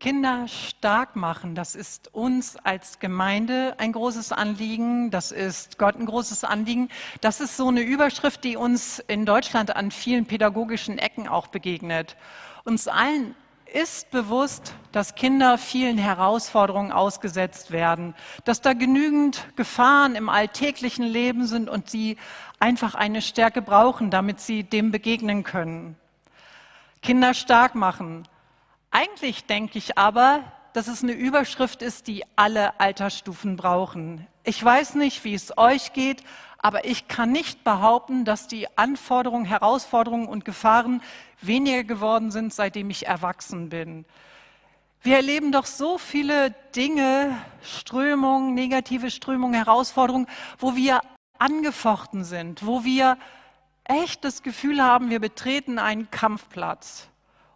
Kinder stark machen, das ist uns als Gemeinde ein großes Anliegen, das ist Gott ein großes Anliegen. Das ist so eine Überschrift, die uns in Deutschland an vielen pädagogischen Ecken auch begegnet. Uns allen ist bewusst, dass Kinder vielen Herausforderungen ausgesetzt werden, dass da genügend Gefahren im alltäglichen Leben sind und sie einfach eine Stärke brauchen, damit sie dem begegnen können. Kinder stark machen, eigentlich denke ich aber, dass es eine Überschrift ist, die alle Altersstufen brauchen. Ich weiß nicht, wie es euch geht, aber ich kann nicht behaupten, dass die Anforderungen, Herausforderungen und Gefahren weniger geworden sind, seitdem ich erwachsen bin. Wir erleben doch so viele Dinge, Strömungen, negative Strömungen, Herausforderungen, wo wir angefochten sind, wo wir echt das Gefühl haben, wir betreten einen Kampfplatz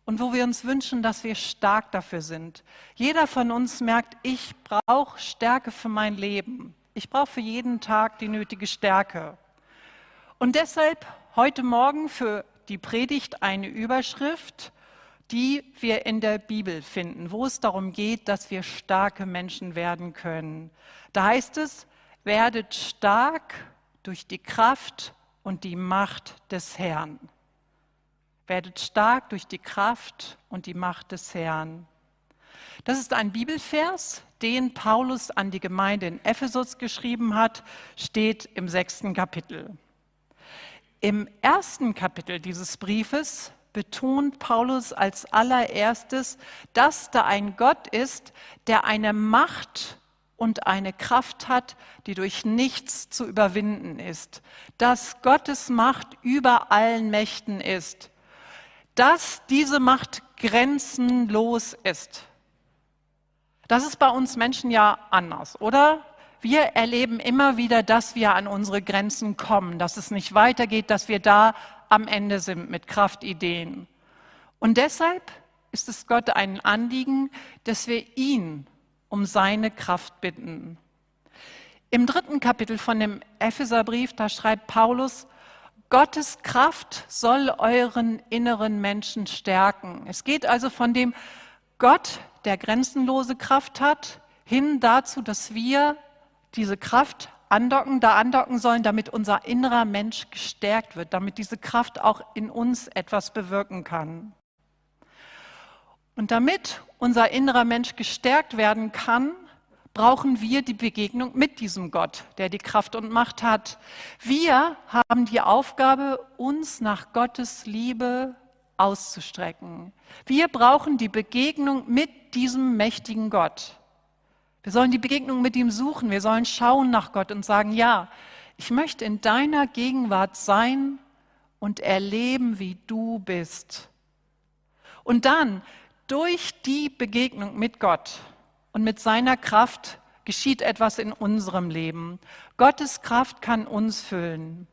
und wo wir uns wünschen, dass wir stark dafür sind. Jeder von uns merkt, ich brauche Stärke für mein Leben. Ich brauche für jeden Tag die nötige Stärke. Und deshalb heute Morgen für die Predigt eine Überschrift, die wir in der Bibel finden, wo es darum geht, dass wir starke Menschen werden können. Da heißt es, werdet stark durch die Kraft und die Macht des Herrn. Werdet stark durch die Kraft und die Macht des Herrn. Das ist ein Bibelvers, den Paulus an die Gemeinde in Ephesus geschrieben hat, steht im sechsten Kapitel. Im ersten Kapitel dieses Briefes betont Paulus als allererstes, dass da ein Gott ist, der eine Macht und eine Kraft hat, die durch nichts zu überwinden ist. Dass Gottes Macht über allen Mächten ist dass diese Macht grenzenlos ist. Das ist bei uns Menschen ja anders, oder? Wir erleben immer wieder, dass wir an unsere Grenzen kommen, dass es nicht weitergeht, dass wir da am Ende sind mit Kraftideen. Und deshalb ist es Gott ein Anliegen, dass wir ihn um seine Kraft bitten. Im dritten Kapitel von dem Epheserbrief, da schreibt Paulus, Gottes Kraft soll euren inneren Menschen stärken. Es geht also von dem Gott, der grenzenlose Kraft hat, hin dazu, dass wir diese Kraft andocken, da andocken sollen, damit unser innerer Mensch gestärkt wird, damit diese Kraft auch in uns etwas bewirken kann. Und damit unser innerer Mensch gestärkt werden kann, brauchen wir die Begegnung mit diesem Gott, der die Kraft und Macht hat. Wir haben die Aufgabe, uns nach Gottes Liebe auszustrecken. Wir brauchen die Begegnung mit diesem mächtigen Gott. Wir sollen die Begegnung mit ihm suchen. Wir sollen schauen nach Gott und sagen, ja, ich möchte in deiner Gegenwart sein und erleben, wie du bist. Und dann durch die Begegnung mit Gott und mit seiner Kraft geschieht etwas in unserem Leben. Gottes Kraft kann uns füllen.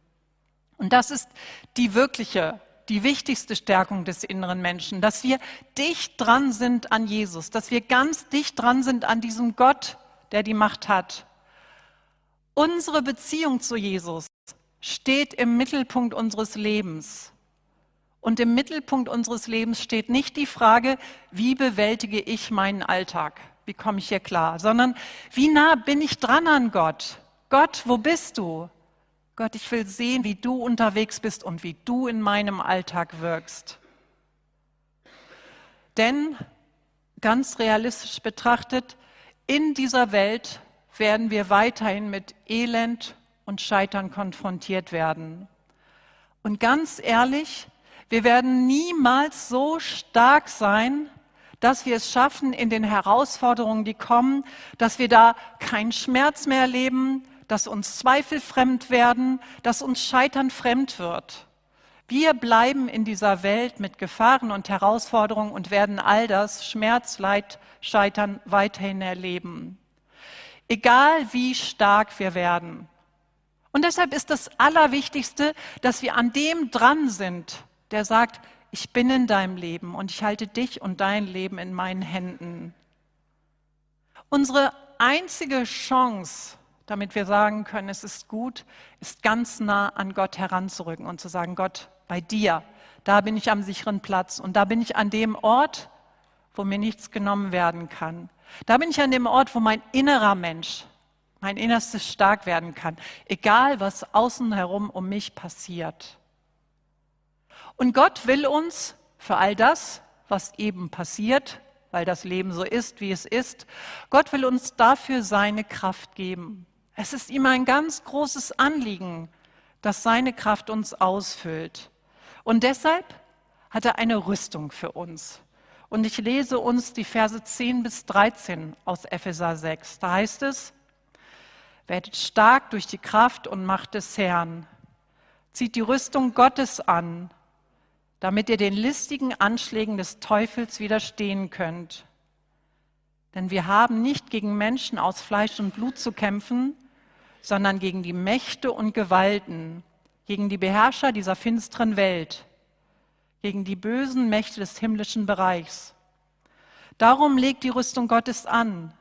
Und das ist die wirkliche, die wichtigste Stärkung des inneren Menschen, dass wir dicht dran sind an Jesus, dass wir ganz dicht dran sind an diesem Gott, der die Macht hat. Unsere Beziehung zu Jesus steht im Mittelpunkt unseres Lebens. Und im Mittelpunkt unseres Lebens steht nicht die Frage, wie bewältige ich meinen Alltag? Wie komme ich hier klar, sondern wie nah bin ich dran an Gott? Gott, wo bist du? Gott, ich will sehen, wie du unterwegs bist und wie du in meinem Alltag wirkst. Denn ganz realistisch betrachtet, in dieser Welt werden wir weiterhin mit Elend und Scheitern konfrontiert werden. Und ganz ehrlich, wir werden niemals so stark sein, dass wir es schaffen in den Herausforderungen, die kommen, dass wir da keinen Schmerz mehr erleben, dass uns Zweifel fremd werden, dass uns Scheitern fremd wird. Wir bleiben in dieser Welt mit Gefahren und Herausforderungen und werden all das Schmerz, Leid, Scheitern weiterhin erleben. Egal wie stark wir werden. Und deshalb ist das Allerwichtigste, dass wir an dem dran sind, der sagt, ich bin in deinem Leben und ich halte dich und dein Leben in meinen Händen. Unsere einzige Chance, damit wir sagen können, es ist gut, ist ganz nah an Gott heranzurücken und zu sagen, Gott, bei dir, da bin ich am sicheren Platz und da bin ich an dem Ort, wo mir nichts genommen werden kann. Da bin ich an dem Ort, wo mein innerer Mensch, mein Innerstes stark werden kann, egal was außen herum um mich passiert. Und Gott will uns für all das, was eben passiert, weil das Leben so ist, wie es ist, Gott will uns dafür seine Kraft geben. Es ist ihm ein ganz großes Anliegen, dass seine Kraft uns ausfüllt. Und deshalb hat er eine Rüstung für uns. Und ich lese uns die Verse 10 bis 13 aus Epheser 6. Da heißt es, werdet stark durch die Kraft und Macht des Herrn. Zieht die Rüstung Gottes an, damit ihr den listigen Anschlägen des Teufels widerstehen könnt. Denn wir haben nicht gegen Menschen aus Fleisch und Blut zu kämpfen, sondern gegen die Mächte und Gewalten, gegen die Beherrscher dieser finsteren Welt, gegen die bösen Mächte des himmlischen Bereichs. Darum legt die Rüstung Gottes an,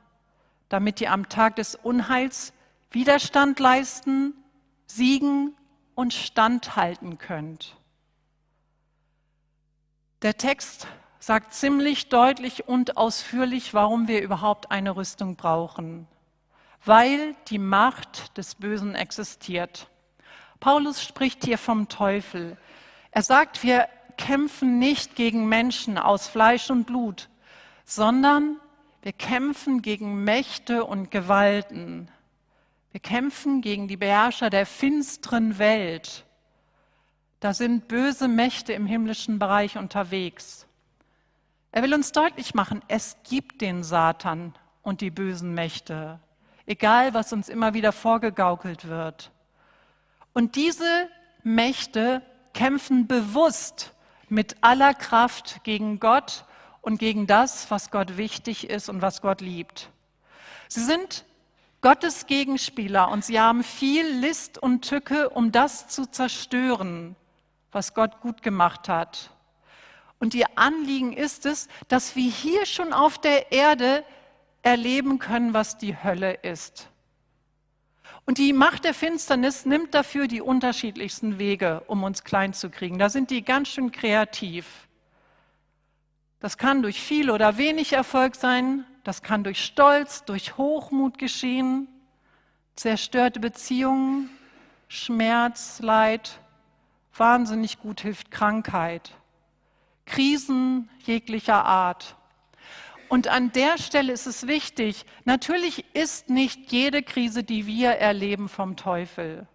damit ihr am Tag des Unheils Widerstand leisten, siegen und standhalten könnt. Der Text sagt ziemlich deutlich und ausführlich, warum wir überhaupt eine Rüstung brauchen. Weil die Macht des Bösen existiert. Paulus spricht hier vom Teufel. Er sagt, wir kämpfen nicht gegen Menschen aus Fleisch und Blut, sondern wir kämpfen gegen Mächte und Gewalten. Wir kämpfen gegen die Beherrscher der finsteren Welt. Da sind böse Mächte im himmlischen Bereich unterwegs. Er will uns deutlich machen, es gibt den Satan und die bösen Mächte, egal was uns immer wieder vorgegaukelt wird. Und diese Mächte kämpfen bewusst mit aller Kraft gegen Gott und gegen das, was Gott wichtig ist und was Gott liebt. Sie sind Gottes Gegenspieler und sie haben viel List und Tücke, um das zu zerstören, was Gott gut gemacht hat. Und ihr Anliegen ist es, dass wir hier schon auf der Erde erleben können, was die Hölle ist. Und die Macht der Finsternis nimmt dafür die unterschiedlichsten Wege, um uns klein zu kriegen. Da sind die ganz schön kreativ. Das kann durch viel oder wenig Erfolg sein, das kann durch Stolz, durch Hochmut geschehen, zerstörte Beziehungen, Schmerz, Leid, wahnsinnig gut hilft Krankheit. Krisen jeglicher Art. Und an der Stelle ist es wichtig, natürlich ist nicht jede Krise, die wir erleben, vom Teufel.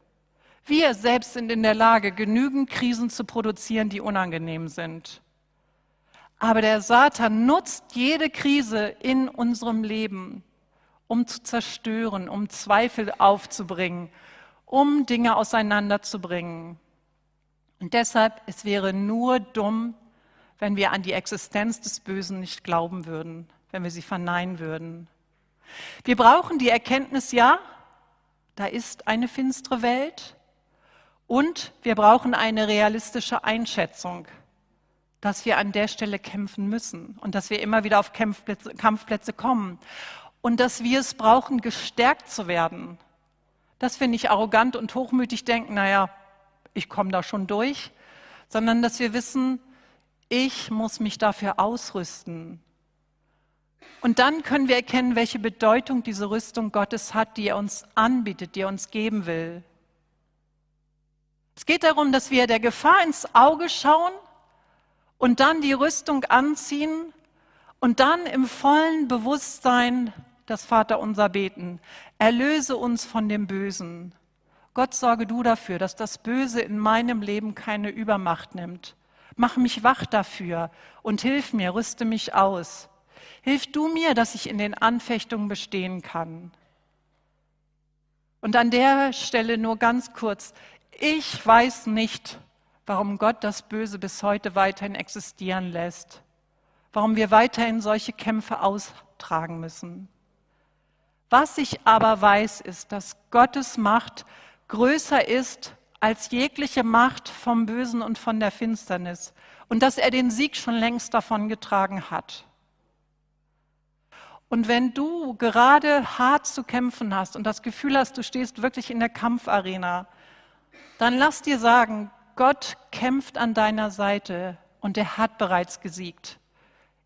Wir selbst sind in der Lage, genügend Krisen zu produzieren, die unangenehm sind. Aber der Satan nutzt jede Krise in unserem Leben, um zu zerstören, um Zweifel aufzubringen, um Dinge auseinanderzubringen. Und deshalb, es wäre nur dumm, wenn wir an die Existenz des Bösen nicht glauben würden, wenn wir sie verneinen würden. Wir brauchen die Erkenntnis, ja, da ist eine finstere Welt. Und wir brauchen eine realistische Einschätzung, dass wir an der Stelle kämpfen müssen und dass wir immer wieder auf Kampfplätze, Kampfplätze kommen. Und dass wir es brauchen, gestärkt zu werden, dass wir nicht arrogant und hochmütig denken, naja, ich komme da schon durch, sondern dass wir wissen, ich muss mich dafür ausrüsten. Und dann können wir erkennen, welche Bedeutung diese Rüstung Gottes hat, die er uns anbietet, die er uns geben will. Es geht darum, dass wir der Gefahr ins Auge schauen und dann die Rüstung anziehen und dann im vollen Bewusstsein das Vaterunser beten. Erlöse uns von dem Bösen. Gott sorge du dafür, dass das Böse in meinem Leben keine Übermacht nimmt. Mach mich wach dafür und hilf mir, rüste mich aus. Hilf du mir, dass ich in den Anfechtungen bestehen kann. Und an der Stelle nur ganz kurz, ich weiß nicht, warum Gott das Böse bis heute weiterhin existieren lässt, warum wir weiterhin solche Kämpfe austragen müssen. Was ich aber weiß, ist, dass Gottes Macht größer ist als jegliche Macht vom Bösen und von der Finsternis und dass er den Sieg schon längst davon getragen hat. Und wenn du gerade hart zu kämpfen hast und das Gefühl hast, du stehst wirklich in der Kampfarena, dann lass dir sagen, Gott kämpft an deiner Seite und er hat bereits gesiegt.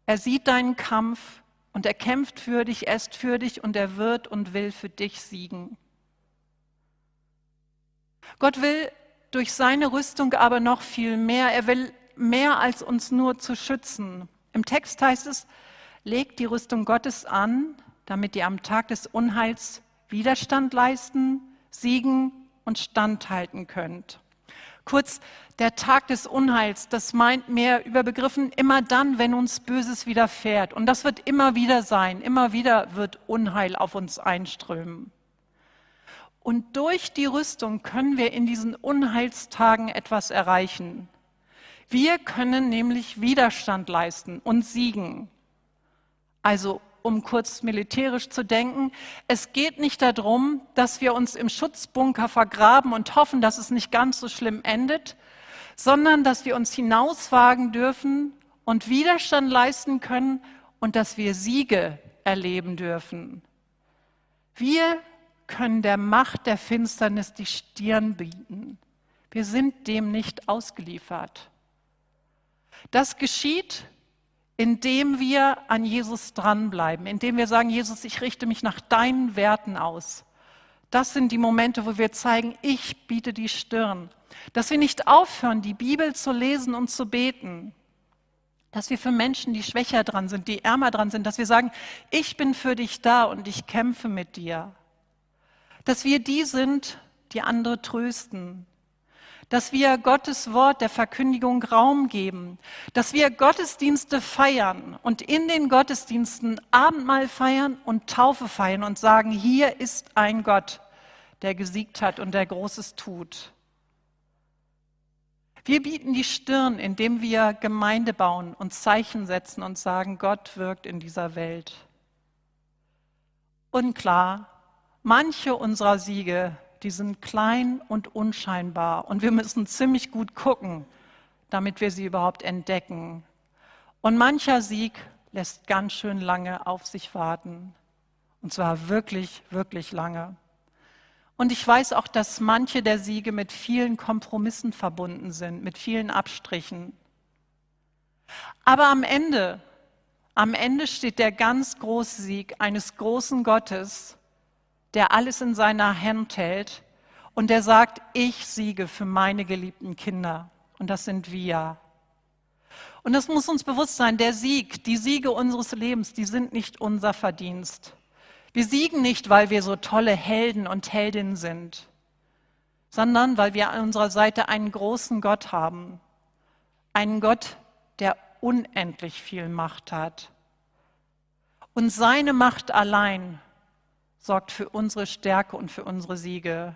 Er sieht deinen Kampf und er kämpft für dich, er ist für dich und er wird und will für dich siegen. Gott will durch seine Rüstung aber noch viel mehr. Er will mehr als uns nur zu schützen. Im Text heißt es, legt die Rüstung Gottes an, damit ihr am Tag des Unheils Widerstand leisten, siegen und standhalten könnt. Kurz, der Tag des Unheils, das meint mehr überbegriffen immer dann, wenn uns Böses widerfährt. Und das wird immer wieder sein. Immer wieder wird Unheil auf uns einströmen. Und durch die Rüstung können wir in diesen Unheilstagen etwas erreichen. Wir können nämlich Widerstand leisten und siegen. Also um kurz militärisch zu denken, es geht nicht darum, dass wir uns im Schutzbunker vergraben und hoffen, dass es nicht ganz so schlimm endet, sondern dass wir uns hinauswagen dürfen und Widerstand leisten können und dass wir Siege erleben dürfen. Wir können der Macht der Finsternis die Stirn bieten. Wir sind dem nicht ausgeliefert. Das geschieht, indem wir an Jesus dranbleiben, indem wir sagen, Jesus, ich richte mich nach deinen Werten aus. Das sind die Momente, wo wir zeigen, ich biete die Stirn. Dass wir nicht aufhören, die Bibel zu lesen und zu beten. Dass wir für Menschen, die schwächer dran sind, die ärmer dran sind, dass wir sagen, ich bin für dich da und ich kämpfe mit dir. Dass wir die sind, die andere trösten, dass wir Gottes Wort der Verkündigung Raum geben, dass wir Gottesdienste feiern und in den Gottesdiensten Abendmahl feiern und Taufe feiern und sagen, hier ist ein Gott, der gesiegt hat und der Großes tut. Wir bieten die Stirn, indem wir Gemeinde bauen und Zeichen setzen und sagen, Gott wirkt in dieser Welt. Und klar, manche unserer Siege die sind klein und unscheinbar und wir müssen ziemlich gut gucken, damit wir sie überhaupt entdecken. Und mancher Sieg lässt ganz schön lange auf sich warten. Und zwar wirklich, wirklich lange. Und ich weiß auch, dass manche der Siege mit vielen Kompromissen verbunden sind, mit vielen Abstrichen. Aber am Ende, am Ende steht der ganz große Sieg eines großen Gottes, der alles in seiner Hand hält und der sagt, ich siege für meine geliebten Kinder. Und das sind wir. Und das muss uns bewusst sein, der Sieg, die Siege unseres Lebens, die sind nicht unser Verdienst. Wir siegen nicht, weil wir so tolle Helden und Heldinnen sind, sondern weil wir an unserer Seite einen großen Gott haben. Einen Gott, der unendlich viel Macht hat. Und seine Macht allein sorgt für unsere Stärke und für unsere Siege.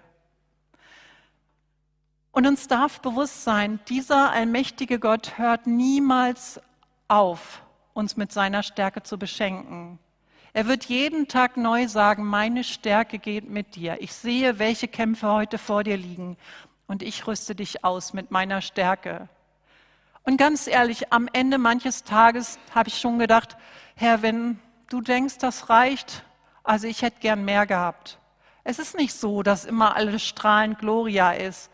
Und uns darf bewusst sein, dieser allmächtige Gott hört niemals auf, uns mit seiner Stärke zu beschenken. Er wird jeden Tag neu sagen, meine Stärke geht mit dir. Ich sehe, welche Kämpfe heute vor dir liegen und ich rüste dich aus mit meiner Stärke. Und ganz ehrlich, am Ende manches Tages habe ich schon gedacht, Herr, wenn du denkst, das reicht, also ich hätte gern mehr gehabt. Es ist nicht so, dass immer alles strahlend Gloria ist.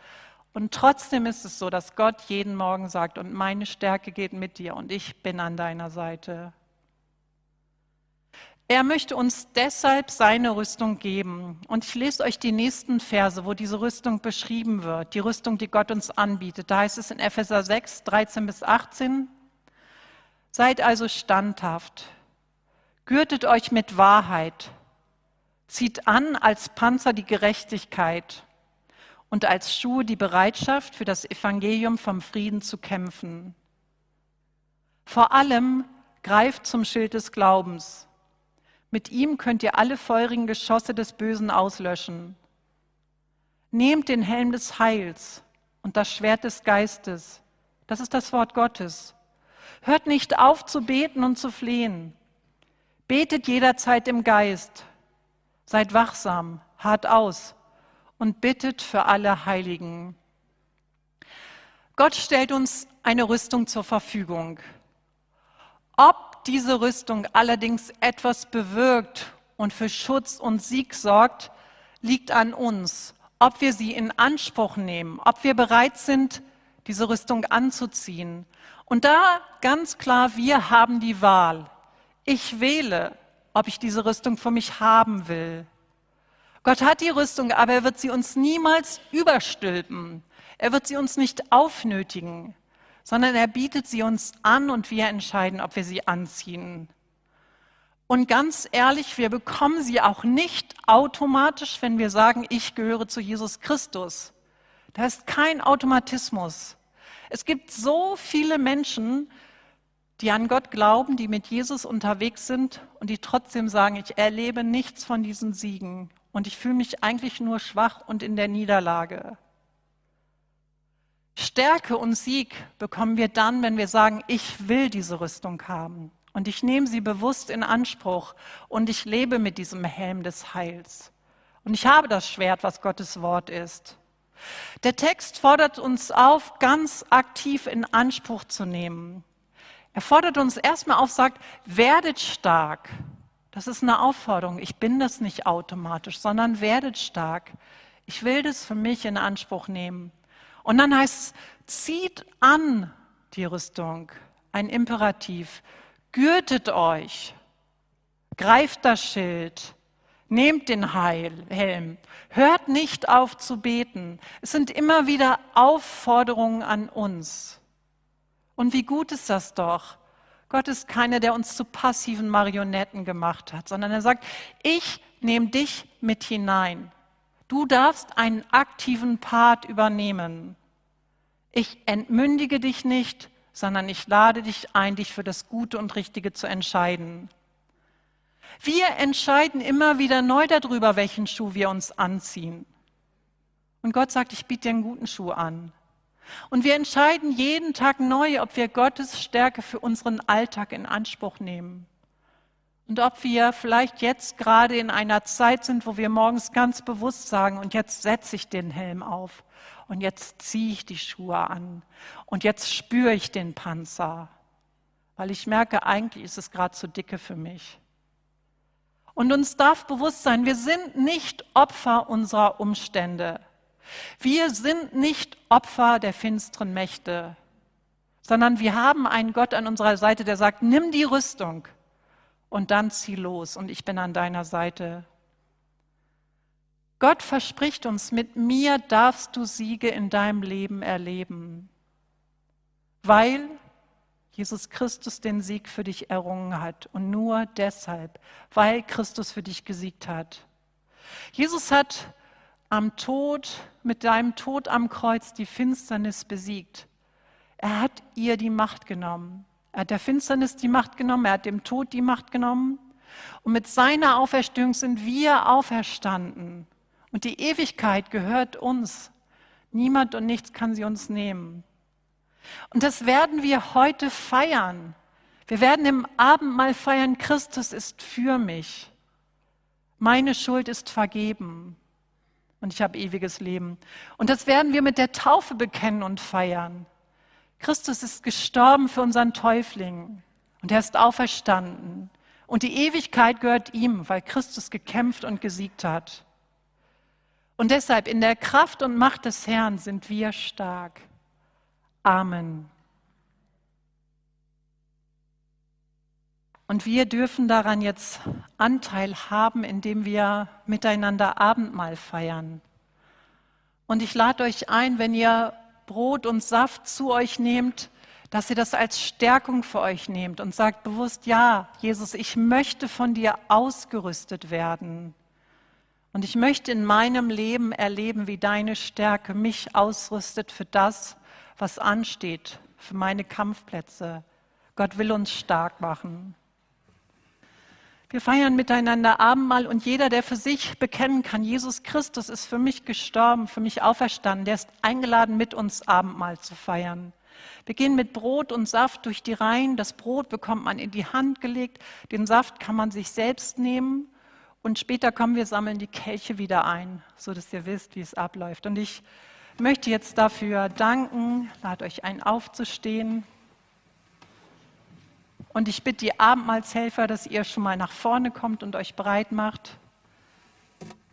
Und trotzdem ist es so, dass Gott jeden Morgen sagt, und meine Stärke geht mit dir und ich bin an deiner Seite. Er möchte uns deshalb seine Rüstung geben. Und ich lese euch die nächsten Verse, wo diese Rüstung beschrieben wird, die Rüstung, die Gott uns anbietet. Da heißt es in Epheser 6, 13 bis 18, Seid also standhaft, gürtet euch mit Wahrheit, zieht an als Panzer die Gerechtigkeit und als Schuhe die Bereitschaft, für das Evangelium vom Frieden zu kämpfen. Vor allem greift zum Schild des Glaubens. Mit ihm könnt ihr alle feurigen Geschosse des Bösen auslöschen. Nehmt den Helm des Heils und das Schwert des Geistes. Das ist das Wort Gottes. Hört nicht auf zu beten und zu flehen. Betet jederzeit im Geist. Seid wachsam, hart aus und bittet für alle Heiligen. Gott stellt uns eine Rüstung zur Verfügung. Ob diese Rüstung allerdings etwas bewirkt und für Schutz und Sieg sorgt, liegt an uns. Ob wir sie in Anspruch nehmen, ob wir bereit sind, diese Rüstung anzuziehen. Und da ganz klar, wir haben die Wahl. Ich wähle, ob ich diese Rüstung für mich haben will. Gott hat die Rüstung, aber er wird sie uns niemals überstülpen. Er wird sie uns nicht aufnötigen, sondern er bietet sie uns an und wir entscheiden, ob wir sie anziehen. Und ganz ehrlich, wir bekommen sie auch nicht automatisch, wenn wir sagen, ich gehöre zu Jesus Christus. Da ist kein Automatismus. Es gibt so viele Menschen, die an Gott glauben, die mit Jesus unterwegs sind und die trotzdem sagen, ich erlebe nichts von diesen Siegen und ich fühle mich eigentlich nur schwach und in der Niederlage. Stärke und Sieg bekommen wir dann, wenn wir sagen, ich will diese Rüstung haben und ich nehme sie bewusst in Anspruch und ich lebe mit diesem Helm des Heils. Und ich habe das Schwert, was Gottes Wort ist. Der Text fordert uns auf, ganz aktiv in Anspruch zu nehmen. Er fordert uns erstmal auf, sagt, werdet stark. Das ist eine Aufforderung. Ich bin das nicht automatisch, sondern werdet stark. Ich will das für mich in Anspruch nehmen. Und dann heißt es, zieht an die Rüstung. Ein Imperativ. Gürtet euch. Greift das Schild. Nehmt den Heil, Helm. Hört nicht auf zu beten. Es sind immer wieder Aufforderungen an uns. Und wie gut ist das doch? Gott ist keiner, der uns zu passiven Marionetten gemacht hat, sondern er sagt, ich nehme dich mit hinein. Du darfst einen aktiven Part übernehmen. Ich entmündige dich nicht, sondern ich lade dich ein, dich für das Gute und Richtige zu entscheiden. Wir entscheiden immer wieder neu darüber, welchen Schuh wir uns anziehen. Und Gott sagt, ich biete dir einen guten Schuh an. Und wir entscheiden jeden Tag neu, ob wir Gottes Stärke für unseren Alltag in Anspruch nehmen. Und ob wir vielleicht jetzt gerade in einer Zeit sind, wo wir morgens ganz bewusst sagen, und jetzt setze ich den Helm auf und jetzt ziehe ich die Schuhe an und jetzt spüre ich den Panzer, weil ich merke, eigentlich ist es gerade zu dicke für mich. Und uns darf bewusst sein, wir sind nicht Opfer unserer Umstände. Wir sind nicht Opfer der finsteren Mächte, sondern wir haben einen Gott an unserer Seite, der sagt, nimm die Rüstung und dann zieh los und ich bin an deiner Seite. Gott verspricht uns, mit mir darfst du Siege in deinem Leben erleben, weil Jesus Christus den Sieg für dich errungen hat und nur deshalb, weil Christus für dich gesiegt hat. Jesus hat am Tod, mit deinem Tod am Kreuz die Finsternis besiegt. Er hat ihr die Macht genommen. Er hat der Finsternis die Macht genommen, er hat dem Tod die Macht genommen. Und mit seiner Auferstehung sind wir auferstanden. Und die Ewigkeit gehört uns. Niemand und nichts kann sie uns nehmen. Und das werden wir heute feiern. Wir werden im Abendmahl feiern, Christus ist für mich. Meine Schuld ist vergeben und ich habe ewiges Leben. Und das werden wir mit der Taufe bekennen und feiern. Christus ist gestorben für unseren Täufling und er ist auferstanden. Und die Ewigkeit gehört ihm, weil Christus gekämpft und gesiegt hat. Und deshalb in der Kraft und Macht des Herrn sind wir stark. Amen. Und wir dürfen daran jetzt Anteil haben, indem wir miteinander Abendmahl feiern. Und ich lade euch ein, wenn ihr Brot und Saft zu euch nehmt, dass ihr das als Stärkung für euch nehmt und sagt bewusst, ja, Jesus, ich möchte von dir ausgerüstet werden. Und ich möchte in meinem Leben erleben, wie deine Stärke mich ausrüstet für das, was ansteht, für meine Kampfplätze. Gott will uns stark machen. Wir feiern miteinander Abendmahl und jeder, der für sich bekennen kann, Jesus Christus ist für mich gestorben, für mich auferstanden, der ist eingeladen, mit uns Abendmahl zu feiern. Wir gehen mit Brot und Saft durch die Reihen. Das Brot bekommt man in die Hand gelegt, den Saft kann man sich selbst nehmen und später kommen wir sammeln die Kelche wieder ein, so dass ihr wisst, wie es abläuft. Und ich möchte jetzt dafür danken, lade euch ein, aufzustehen. Und ich bitte die Abendmahlshelfer, dass ihr schon mal nach vorne kommt und euch bereit macht.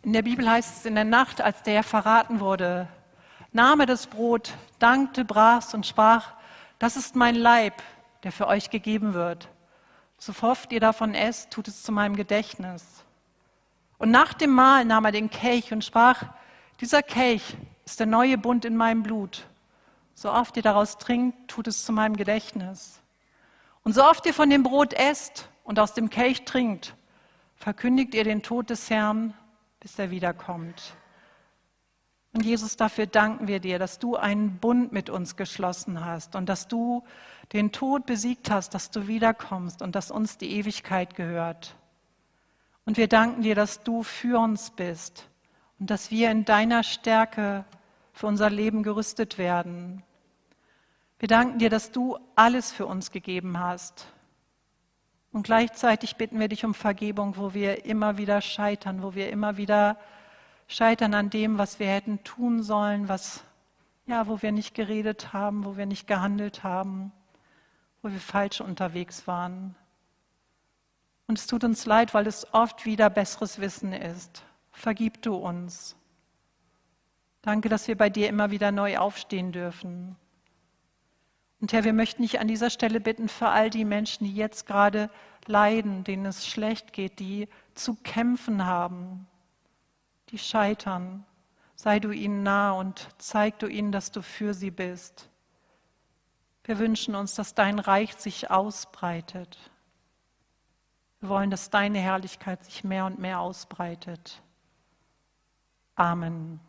In der Bibel heißt es, in der Nacht, als der verraten wurde, nahm er das Brot, dankte, brach und sprach, das ist mein Leib, der für euch gegeben wird. So oft ihr davon esst, tut es zu meinem Gedächtnis. Und nach dem Mahl nahm er den Kelch und sprach, dieser Kelch ist der neue Bund in meinem Blut. So oft ihr daraus trinkt, tut es zu meinem Gedächtnis. Und so oft ihr von dem Brot esst und aus dem Kelch trinkt, verkündigt ihr den Tod des Herrn, bis er wiederkommt. Und Jesus, dafür danken wir dir, dass du einen Bund mit uns geschlossen hast und dass du den Tod besiegt hast, dass du wiederkommst und dass uns die Ewigkeit gehört. Und wir danken dir, dass du für uns bist und dass wir in deiner Stärke für unser Leben gerüstet werden. Wir danken dir, dass du alles für uns gegeben hast. Und gleichzeitig bitten wir dich um Vergebung, wo wir immer wieder scheitern, wo wir immer wieder scheitern an dem, was wir hätten tun sollen, was ja, wo wir nicht geredet haben, wo wir nicht gehandelt haben, wo wir falsch unterwegs waren. Und es tut uns leid, weil es oft wieder besseres Wissen ist. Vergib du uns. Danke, dass wir bei dir immer wieder neu aufstehen dürfen. Und Herr, wir möchten dich an dieser Stelle bitten für all die Menschen, die jetzt gerade leiden, denen es schlecht geht, die zu kämpfen haben, die scheitern. Sei du ihnen nah und zeig du ihnen, dass du für sie bist. Wir wünschen uns, dass dein Reich sich ausbreitet. Wir wollen, dass deine Herrlichkeit sich mehr und mehr ausbreitet. Amen.